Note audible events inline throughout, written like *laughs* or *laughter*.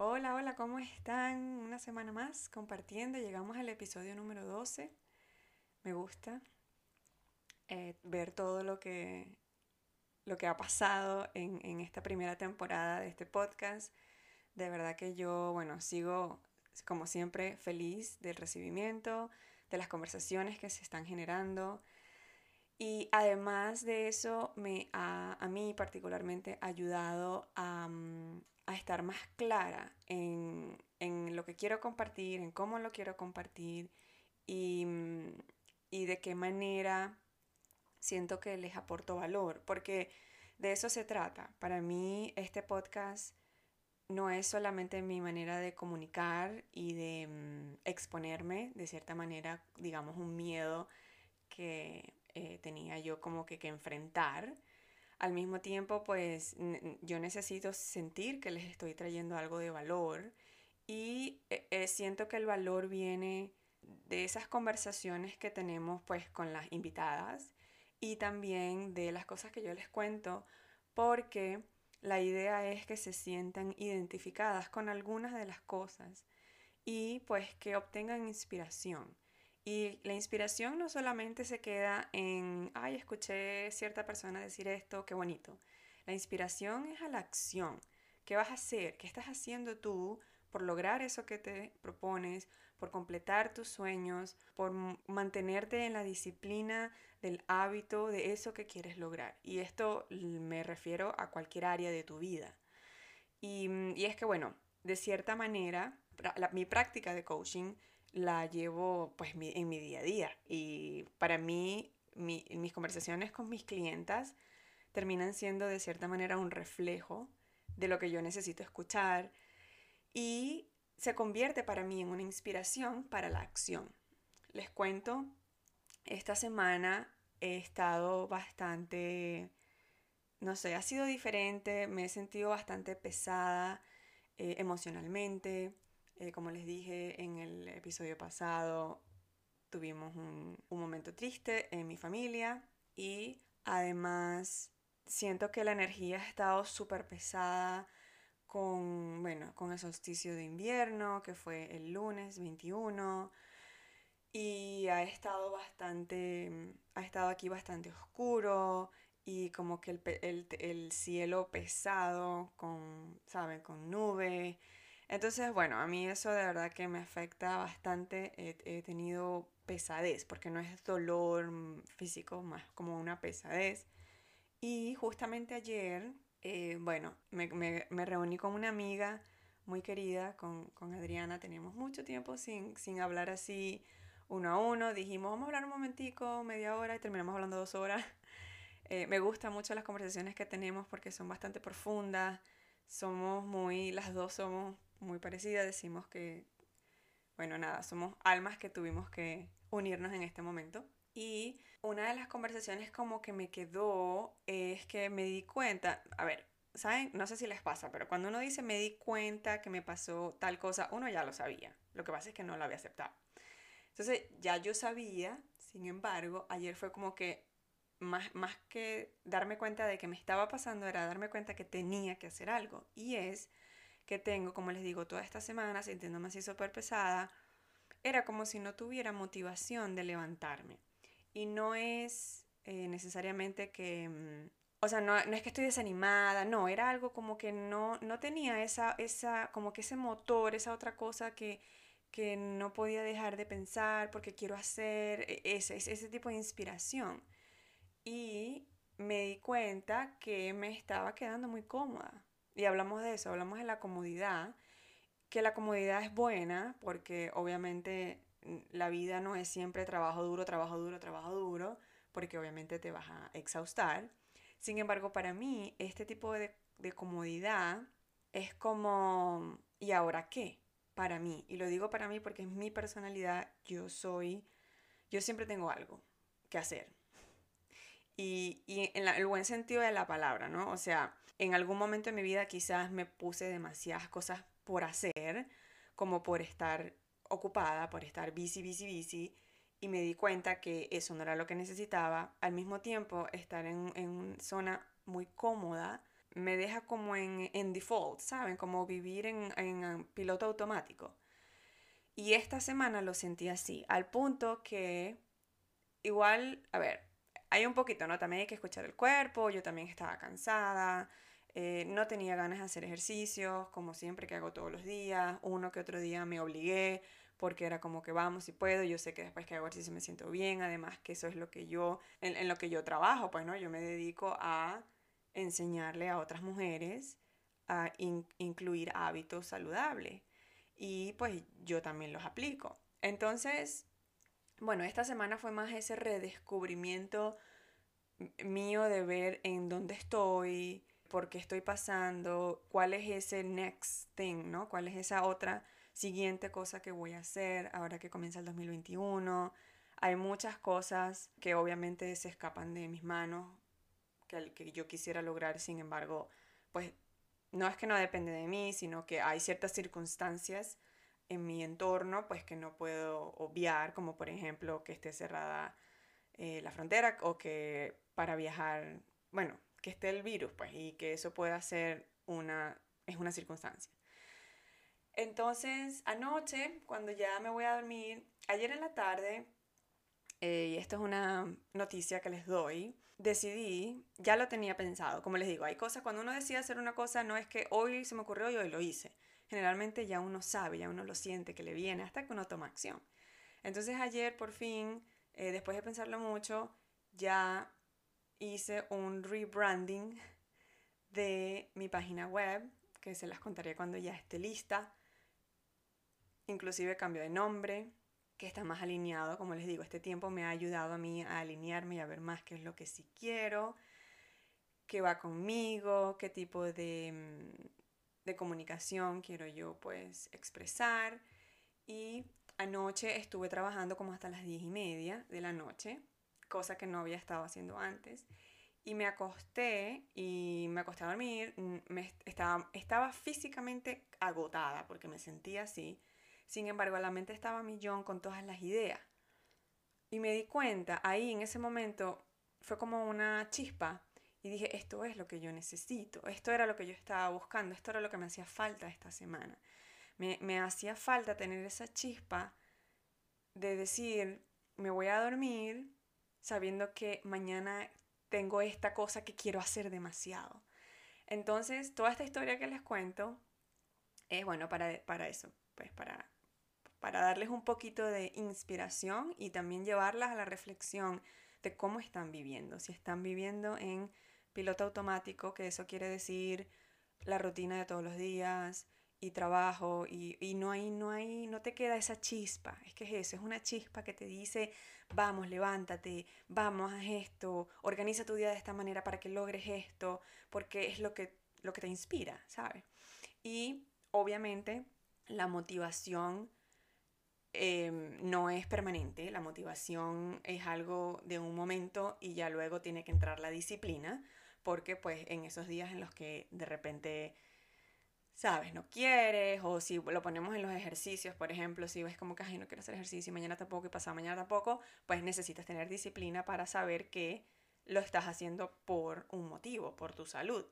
Hola, hola, ¿cómo están? Una semana más compartiendo. Llegamos al episodio número 12. Me gusta eh, ver todo lo que, lo que ha pasado en, en esta primera temporada de este podcast. De verdad que yo, bueno, sigo como siempre feliz del recibimiento, de las conversaciones que se están generando. Y además de eso, me ha a mí particularmente ayudado a, mm, a estar más clara en, en, lo que quiero compartir, en cómo lo quiero compartir y, mm, y de qué manera siento que les aporto valor, porque de eso se trata. Para mí este podcast no es solamente mi manera de comunicar y de mm, exponerme, de cierta manera, digamos, un miedo que eh, tenía yo como que, que enfrentar, al mismo tiempo, pues yo necesito sentir que les estoy trayendo algo de valor y eh, eh, siento que el valor viene de esas conversaciones que tenemos pues con las invitadas y también de las cosas que yo les cuento porque la idea es que se sientan identificadas con algunas de las cosas y pues que obtengan inspiración. Y la inspiración no solamente se queda en, ay, escuché cierta persona decir esto, qué bonito. La inspiración es a la acción. ¿Qué vas a hacer? ¿Qué estás haciendo tú por lograr eso que te propones, por completar tus sueños, por mantenerte en la disciplina del hábito de eso que quieres lograr? Y esto me refiero a cualquier área de tu vida. Y, y es que, bueno, de cierta manera, mi práctica de coaching la llevo pues en mi día a día. Y para mí, mis conversaciones con mis clientas terminan siendo de cierta manera un reflejo de lo que yo necesito escuchar y se convierte para mí en una inspiración para la acción. Les cuento, esta semana he estado bastante, no sé, ha sido diferente, me he sentido bastante pesada eh, emocionalmente. Eh, como les dije en el episodio pasado, tuvimos un, un momento triste en mi familia y además siento que la energía ha estado súper pesada con, bueno, con el solsticio de invierno, que fue el lunes 21, y ha estado bastante, ha estado aquí bastante oscuro y como que el, el, el cielo pesado con, ¿saben? Con nube entonces, bueno, a mí eso de verdad que me afecta bastante. He, tenido pesadez, porque no es dolor físico, más como una pesadez. Y justamente ayer, eh, bueno, me, me, me, reuní con una amiga muy querida, con, con Adriana. Teníamos mucho tiempo sin, sin hablar así uno a uno. Dijimos, vamos a hablar un momentico, media hora, y terminamos hablando dos horas. *laughs* Eh, me gustan mucho las conversaciones que tenemos porque son bastante profundas. Somos muy, las dos somos muy parecida, decimos que, bueno, nada, somos almas que tuvimos que unirnos en este momento. Y una de las conversaciones como que me quedó es que me di cuenta, a ver, ¿saben? No sé si les pasa, pero cuando uno dice me di cuenta que me pasó tal cosa, uno ya lo sabía. Lo que pasa es que no lo había aceptado. Entonces ya yo sabía, sin embargo, ayer fue como que más, más que darme cuenta de que me estaba pasando, era darme cuenta que tenía que hacer algo. Y es que tengo, como les digo, toda esta semana sintiéndome así súper pesada, era como si no tuviera motivación de levantarme. Y no es eh, necesariamente que, mm, o sea, no, no, es que estoy desanimada, no, era algo como que no, no tenía esa, esa, como que ese motor, esa otra cosa que, que no podía dejar de pensar porque quiero hacer e, ese, ese tipo de inspiración. Y me di cuenta que me estaba quedando muy cómoda. Y hablamos de eso, hablamos de la comodidad, que la comodidad es buena porque obviamente mm, la vida no es siempre trabajo duro, trabajo duro, trabajo duro, porque obviamente te vas a exhaustar. Sin embargo, para mí, este tipo de, de comodidad es como, ¿y ahora qué? Para mí. Y lo digo para mí porque es mi personalidad, yo soy, yo siempre tengo algo que hacer. Y, y en el buen sentido de la palabra, ¿no? O sea, en algún momento de mi vida quizás me puse demasiadas cosas por hacer, como por estar ocupada, por estar busy, busy, busy, y me di cuenta que eso no era lo que necesitaba. Al mismo tiempo, estar en, en una zona muy cómoda me deja como en, en default, ¿saben? Como vivir en, en piloto automático. Y esta semana lo sentí así, al punto que igual, a ver, hay un poquito, ¿no? También hay que escuchar el cuerpo, yo también estaba cansada, eh, no tenía ganas de hacer ejercicios, como siempre que hago todos los días, uno que otro día me obligué porque era como que vamos si puedo, yo sé que después que hago ejercicio me siento bien, además que eso es lo que yo, en, lo que yo trabajo, pues no, yo me dedico a enseñarle a otras mujeres a incluir hábitos saludables y pues yo también los aplico. Entonces, bueno, esta semana fue más ese redescubrimiento mío de ver en dónde estoy, por qué estoy pasando, cuál es ese next thing, ¿no? ¿Cuál es esa otra siguiente cosa que voy a hacer ahora que comienza el 2021? Hay muchas cosas que obviamente se escapan de mis manos, que, que yo quisiera lograr, sin embargo, pues no es que no depende de mí, sino que hay ciertas circunstancias en mi entorno, pues que no puedo obviar, como por ejemplo que esté cerrada eh, la frontera o que para viajar, bueno, que esté el virus, pues, y que eso pueda ser una, es una circunstancia. Entonces, anoche, cuando ya me voy a dormir, ayer en la tarde, eh, y esto es una noticia que les doy, decidí, ya lo tenía pensado, como les digo, hay cosas, cuando uno decide hacer una cosa, no es que hoy se me ocurrió y hoy lo hice generalmente ya uno sabe, ya uno lo siente que le viene hasta que uno toma acción. Entonces ayer por fin, eh, después de pensarlo mucho, ya hice un rebranding de mi página web, que se las contaré cuando ya esté lista. Inclusive cambio de nombre, que está más alineado. Como les digo, este tiempo me ha ayudado a mí a alinearme y a ver más qué es lo que sí quiero, qué va conmigo, qué tipo de, mm, de comunicación quiero yo pues expresar. Y anoche estuve trabajando como hasta las diez y media de la noche, cosa que no había estado haciendo antes. Y me acosté y me acosté a dormir. Me estaba, estaba físicamente agotada porque me sentía así. Sin embargo, la mente estaba a millón con todas las ideas. Y me di cuenta, ahí en ese momento, fue como una chispa y dije, esto es lo que yo necesito, esto era lo que yo estaba buscando, esto era lo que me hacía falta esta semana. Me hacía falta tener esa chispa de decir, me voy a dormir sabiendo que mañana tengo esta cosa que quiero hacer demasiado. Entonces, toda esta historia que les cuento es bueno para, para eso, pues para, para darles un poquito de inspiración y también llevarlas a la reflexión de cómo están viviendo, si están viviendo en piloto automático, que eso quiere decir la rutina de todos los días y trabajo y, no hay, no hay, no te queda esa chispa, es que es eso, es una chispa que te dice, vamos, levántate, vamos, a esto, organiza tu día de esta manera para que logres esto, porque es lo que, lo que te inspira, ¿sabes? Y obviamente la motivación em, no es permanente, la motivación es algo de un momento y ya luego tiene que entrar la disciplina, porque pues en esos días en los que de repente, sabes, no quieres, o si lo ponemos en los ejercicios, por ejemplo, si ves como que, ay, no quiero hacer ejercicio y mañana tampoco y pasado mañana tampoco, pues necesitas tener disciplina para saber que lo estás haciendo por un motivo, por tu salud.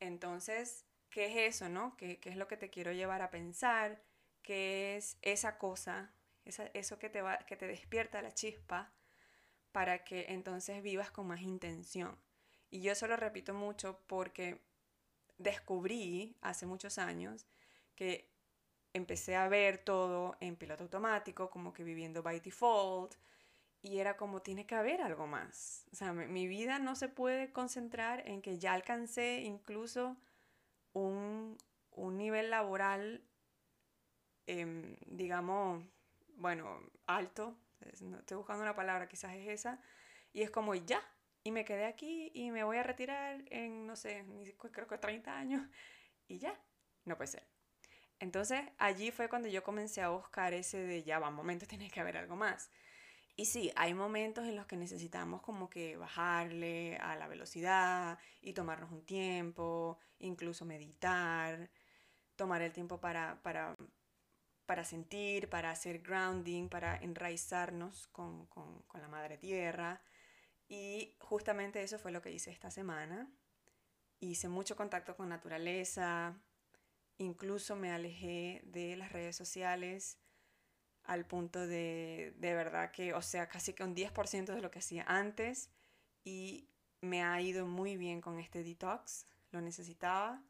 Entonces, ¿qué es eso, no? ¿Qué, qué es lo que te quiero llevar a pensar? ¿Qué es esa cosa, esa, eso que te, va, que te despierta la chispa para que entonces vivas con más intención? Y yo eso lo repito mucho porque descubrí hace muchos años que empecé a ver todo en piloto automático, como que viviendo by default, y era como tiene que haber algo más. O sea, mi, vida no se puede concentrar en que ya alcancé incluso un, un nivel laboral, em, digamos, bueno, alto, estoy buscando una palabra, quizás es esa, y es como ya, y me quedé aquí y me voy a retirar en, no sé, creo que 30 años *laughs* y ya, no puede ser. Entonces allí fue cuando yo comencé a buscar ese de ya va, momentos *laughs* tiene que haber algo más. Y sí, hay momentos en los que necesitamos como que bajarle a la velocidad y tomarnos un tiempo, incluso meditar, tomar el tiempo para, para, para sentir, para hacer grounding, para enraizarnos con, con, con la madre tierra. Y justamente eso fue lo que hice esta semana. hice mucho contacto con naturaleza, incluso me alejé de las redes sociales al punto de, de verdad que, o sea, casi que un 10% de lo que hacía antes y me ha ido muy bien con este detox, lo necesitaba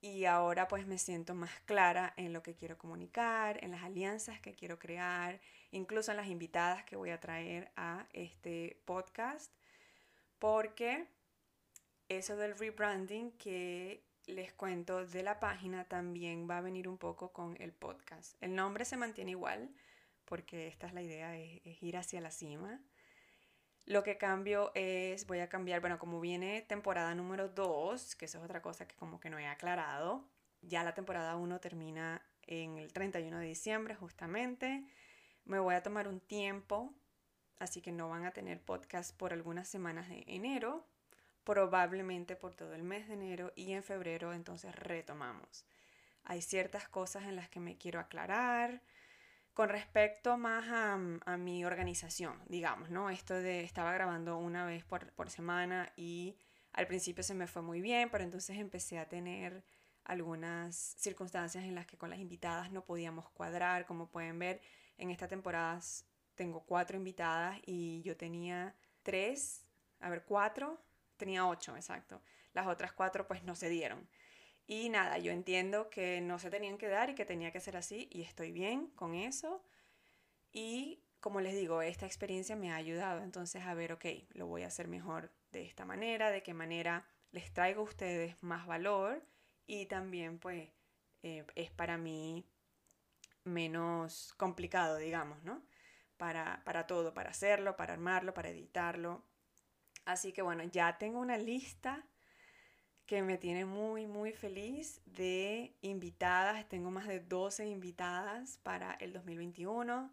y ahora pues me siento más clara en lo que quiero comunicar, en las alianzas que quiero crear, incluso en las invitadas que voy a traer a este podcast, porque eso del rebranding que les cuento de la página también va a venir un poco con el podcast. El nombre se mantiene igual, porque esta es la idea, es, ir hacia la cima. Lo que cambio es, voy a cambiar, bueno, como viene temporada número 2, que eso es otra cosa que como que no he aclarado, ya la temporada 1 termina en el 31 de diciembre justamente. Me voy a tomar un tiempo, así que no van a tener podcast por algunas semanas de enero, probablemente por todo el mes de enero y en febrero entonces retomamos. Hay ciertas cosas en las que me quiero aclarar con respecto más a, a mi organización, digamos, ¿no? Esto de estaba grabando una vez por, por semana y al principio se me fue muy bien, pero entonces empecé a tener algunas circunstancias en las que con las invitadas no podíamos cuadrar. Como pueden ver, en esta temporada tengo cuatro invitadas y yo tenía tres, a ver, cuatro tenía ocho, exacto. Las otras cuatro pues no se dieron. Y nada, yo entiendo que no se tenían que dar y que tenía que ser así y estoy bien con eso. Y como les digo, esta experiencia me ha ayudado entonces a ver, ok, lo voy a hacer mejor de esta manera, de qué manera les traigo a ustedes más valor y también pues eh, es para mí menos complicado, digamos, ¿no? Para, para todo, para hacerlo, para armarlo, para editarlo. Así que bueno, ya tengo una lista que me tiene muy, muy feliz de invitadas. Tengo más de 12 invitadas para el 2021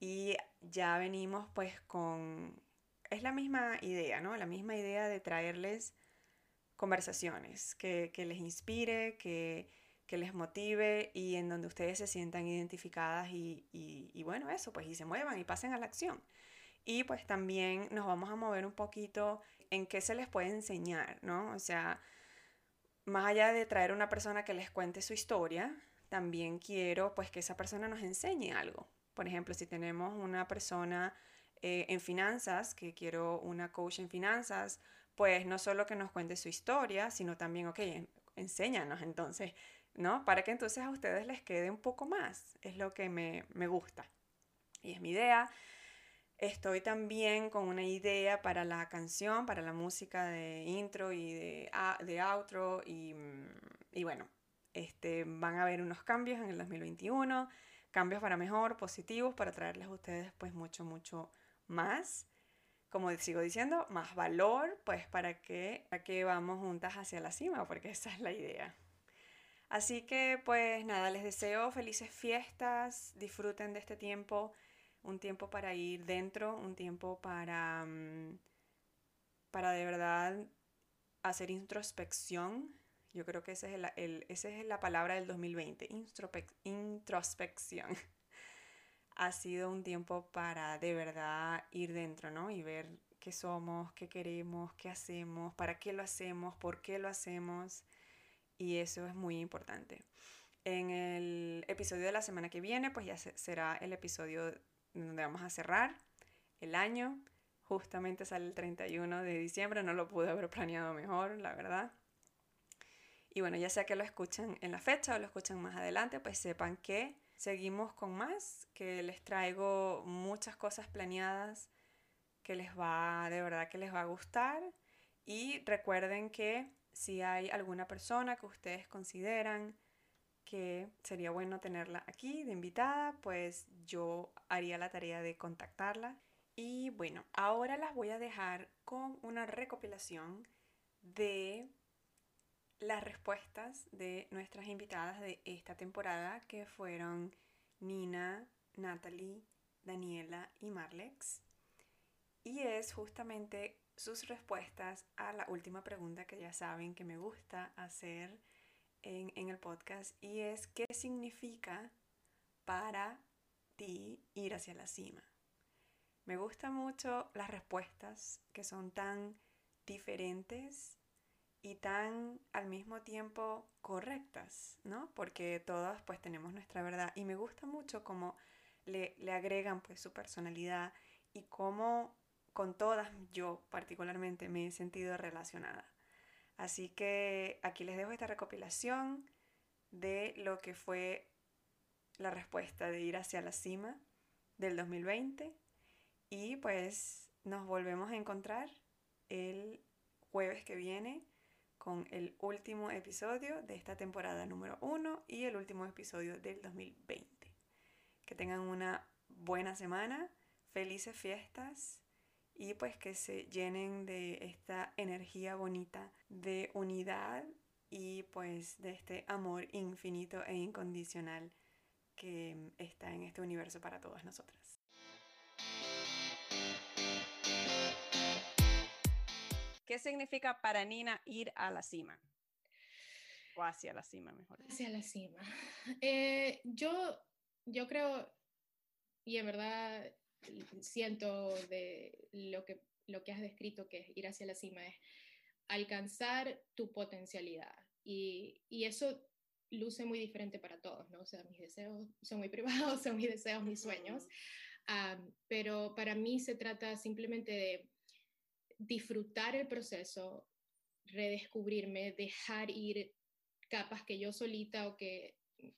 y ya venimos pues con... Es la misma idea, ¿no? La misma idea de traerles conversaciones que, que les inspire, que, que, les motive y en donde ustedes se sientan identificadas y, y, bueno, eso, pues y se muevan y pasen a la acción. Y pues también nos vamos a mover un poquito en qué se les puede enseñar, ¿no? O sea, más allá de traer una persona que les cuente su historia, también quiero pues que esa persona nos enseñe algo. Por ejemplo, si tenemos una persona eh, en finanzas, que quiero una coach en finanzas, pues no solo que nos cuente su historia, sino también, ok, enséñanos entonces, ¿no? Para que entonces a ustedes les quede un poco más. Es lo que me, me gusta. Y es mi idea. Estoy también con una idea para la canción, para la música de intro y de, de outro. Y, mm, y, bueno, este, van a haber unos cambios en el 2021, cambios para mejor, positivos, para traerles a ustedes pues mucho, mucho más. Como sigo diciendo, más valor, pues para que, para que vamos juntas hacia la cima, porque esa es la idea. Así que pues nada, les deseo felices fiestas, disfruten de este tiempo un tiempo para ir dentro, un tiempo para, mm, para de verdad hacer introspección. Yo creo que esa es, el, esa es la palabra del 2020, introspección. *laughs* ha sido un tiempo para de verdad ir dentro, ¿no? Y ver qué somos, qué queremos, qué hacemos, para qué lo hacemos, por qué lo hacemos. Y eso es muy importante. En el episodio de la semana que viene, pues ya será el episodio donde vamos a cerrar el año. Justamente sale el 31 de diciembre, no lo pude haber planeado mejor, la verdad. Y bueno, ya sea que lo escuchan en la fecha o lo escuchan más adelante, pues sepan que seguimos con más, que les traigo muchas cosas planeadas que les va, de verdad que les va a gustar. Y recuerden que si hay alguna persona que ustedes consideran que sería bueno tenerla aquí de invitada, pues yo haría la tarea de contactarla. Y bueno, ahora las voy a dejar con una recopilación de las respuestas de nuestras invitadas de esta temporada, que fueron Nina, Natalie, Daniela y Marlex. Y es justamente sus respuestas a la última pregunta que ya saben que me gusta hacer en, el podcast y es qué significa para ti ir hacia la cima. Me gustan mucho las respuestas que son tan diferentes y tan al mismo tiempo correctas, ¿no? Porque todas pues tenemos nuestra verdad y me gusta mucho cómo le, le agregan pues su personalidad y cómo con todas yo particularmente me he sentido relacionada. Así que aquí les dejo esta recopilación de lo que fue la respuesta de ir hacia la cima del 2020 y pues nos volvemos a encontrar el jueves que viene con el último episodio de esta temporada número 1 y el último episodio del 2020. Que tengan una buena semana, felices fiestas y pues que se llenen de esta energía bonita de unidad y pues de este amor infinito e incondicional que está en este universo para todas nosotras. ¿Qué significa para Nina ir a la cima? O hacia la cima, mejor. Hacia la cima. Eh, yo, yo creo, y en verdad siento de lo que, lo que has descrito, que es ir hacia la cima, es alcanzar tu potencialidad. Y, y eso luce muy diferente para todos, ¿no? O sea, mis deseos son muy *laughs* privados, son mis deseos, mis sueños, pero para mí se trata simplemente de disfrutar el proceso, redescubrirme, dejar ir capas que yo solita o que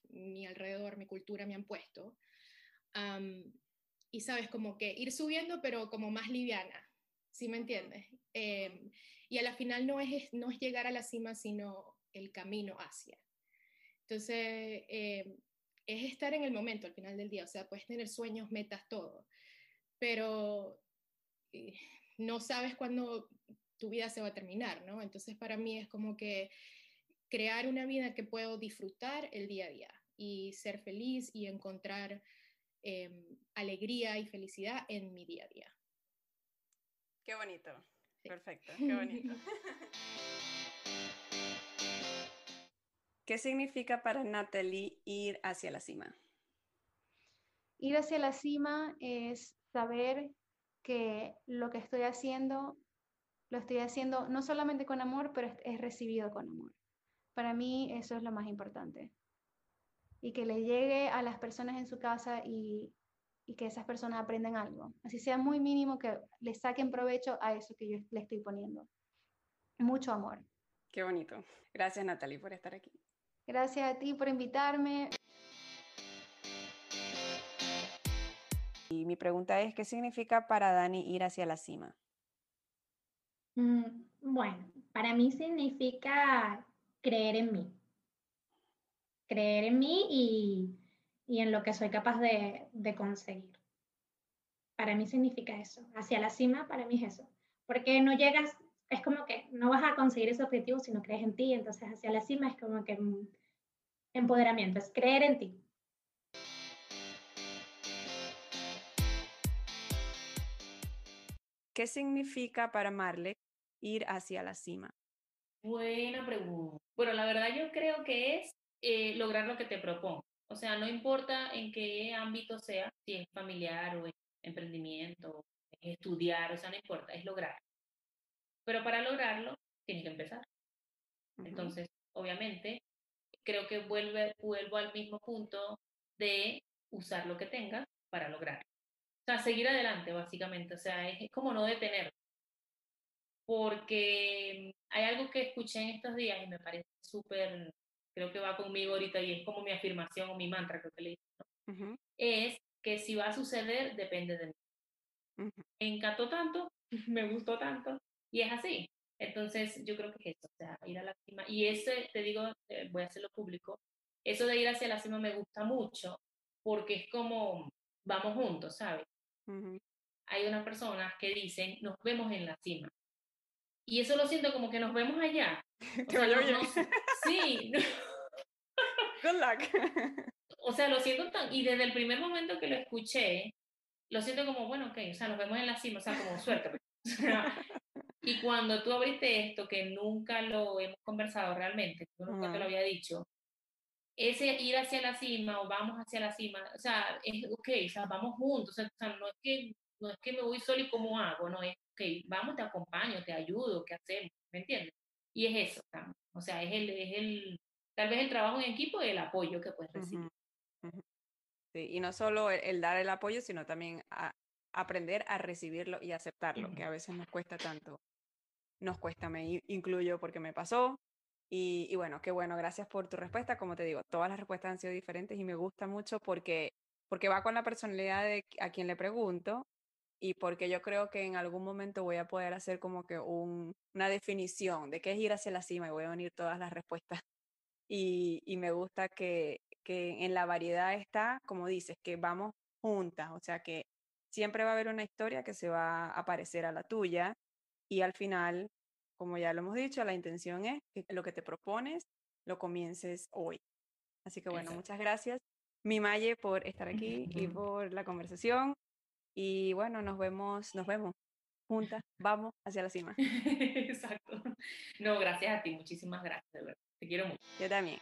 mi alrededor, mi cultura me han puesto. Y sabes, como que ir subiendo, pero como más liviana, ¿sí me entiendes? Em, y a la final no es, no es llegar a la cima, sino el camino hacia. Entonces, em, es estar en el momento al final del día, o sea, puedes tener sueños, metas, todo, pero eh, no sabes cuándo tu vida se va a terminar, ¿no? Entonces, para mí es como que crear una vida que puedo disfrutar el día a día y ser feliz y encontrar em, alegría y felicidad en mi día a día. Qué bonito. Perfecto, qué bonito. *laughs* ¿Qué significa para Natalie ir hacia la cima? Ir hacia la cima es saber que lo que estoy haciendo, lo estoy haciendo no solamente con amor, pero es, recibido con amor. Para mí eso es lo más importante. Y que le llegue a las personas en su casa y, y que esas personas aprendan algo. Así sea muy mínimo que le saquen provecho a eso que yo le estoy poniendo. Mucho amor. Qué bonito. Gracias Natalie por estar aquí. Gracias a ti por invitarme. Y mi pregunta es, ¿qué significa para Dani ir hacia la cima? Mm, bueno, para mí significa creer en mí. Creer en mí y, y en lo que soy capaz de, de, conseguir. Para mí significa eso. Hacia la cima, para mí es eso. Porque no llegas, es como que no vas a conseguir ese objetivo si no crees en ti. Entonces, hacia la cima es como que mm, empoderamiento, es creer en ti. ¿Qué significa para Marle ir hacia la cima? Buena pregunta. Bueno, la verdad yo creo que es eh, lograr lo que te propongo. O sea, no importa en qué ámbito sea, si es familiar o emprendimiento, estudiar, o sea, no importa, es lograr. Pero para lograrlo, tienes que empezar. Entonces, obviamente, creo que vuelve, vuelvo al mismo punto de usar lo que tengas para lograrlo. O sea, seguir adelante, básicamente. O sea, es, como no detener. Porque hay algo que escuché en estos días y me parece súper, creo que va conmigo ahorita y es como mi afirmación o mi mantra, creo que le digo. Es que si va a suceder, depende de mí. Me encantó tanto, *laughs* me gustó tanto y es así. Entonces, yo creo que es eso, o sea, ir a la cima. Y ese, te digo, eh, voy a hacerlo público, eso de ir hacia la cima me gusta mucho porque es como, vamos juntos, ¿sabes? Hay unas personas que dicen, nos vemos en la cima. Y eso lo siento como que nos vemos allá. *laughs* sí. *laughs* Good luck. o sea, lo siento tan... Y desde el primer momento que lo escuché, lo siento como, bueno, ok, o sea, nos vemos en la cima, o sea, como suerte. Pues. *laughs* y cuando tú abriste esto, que nunca lo hemos conversado realmente, nunca te lo había dicho, ese ir hacia la cima o vamos hacia la cima, o sea, es ok, o sea, vamos juntos, o sea, no es que no es que me voy solo y cómo hago, no es, ok, vamos, te acompaño, te ayudo, ¿qué hacemos? ¿Me entiendes? Y es eso, o sea, es el, es el, tal vez el trabajo en equipo y el apoyo que puedes recibir. Sí, y no solo el, dar el apoyo, sino también aprender a recibirlo y aceptarlo, que a veces nos cuesta tanto. Nos cuesta, me incluyo porque me pasó. Y, bueno, qué bueno, gracias por tu respuesta. Como te digo, todas las respuestas han sido diferentes y me gusta mucho porque, porque va con la personalidad de a quien le pregunto y porque yo creo que en algún momento voy a poder hacer como que un, una definición de qué es ir hacia la cima y voy a unir todas las respuestas. Y, y me gusta que, que en la variedad está, como dices, que vamos juntas, o sea que siempre va a haber una historia que se va a parecer a la tuya y al final, como ya lo hemos dicho, la intención es que lo que te propones lo comiences hoy. Así que bueno, muchas gracias, mi Maye, por estar aquí *laughs* y por la conversación. Y bueno, nos vemos, nos vemos juntas, vamos hacia la cima. *laughs* Exacto. No, gracias a ti, muchísimas gracias, de verdad. Te quiero mucho. Yo también.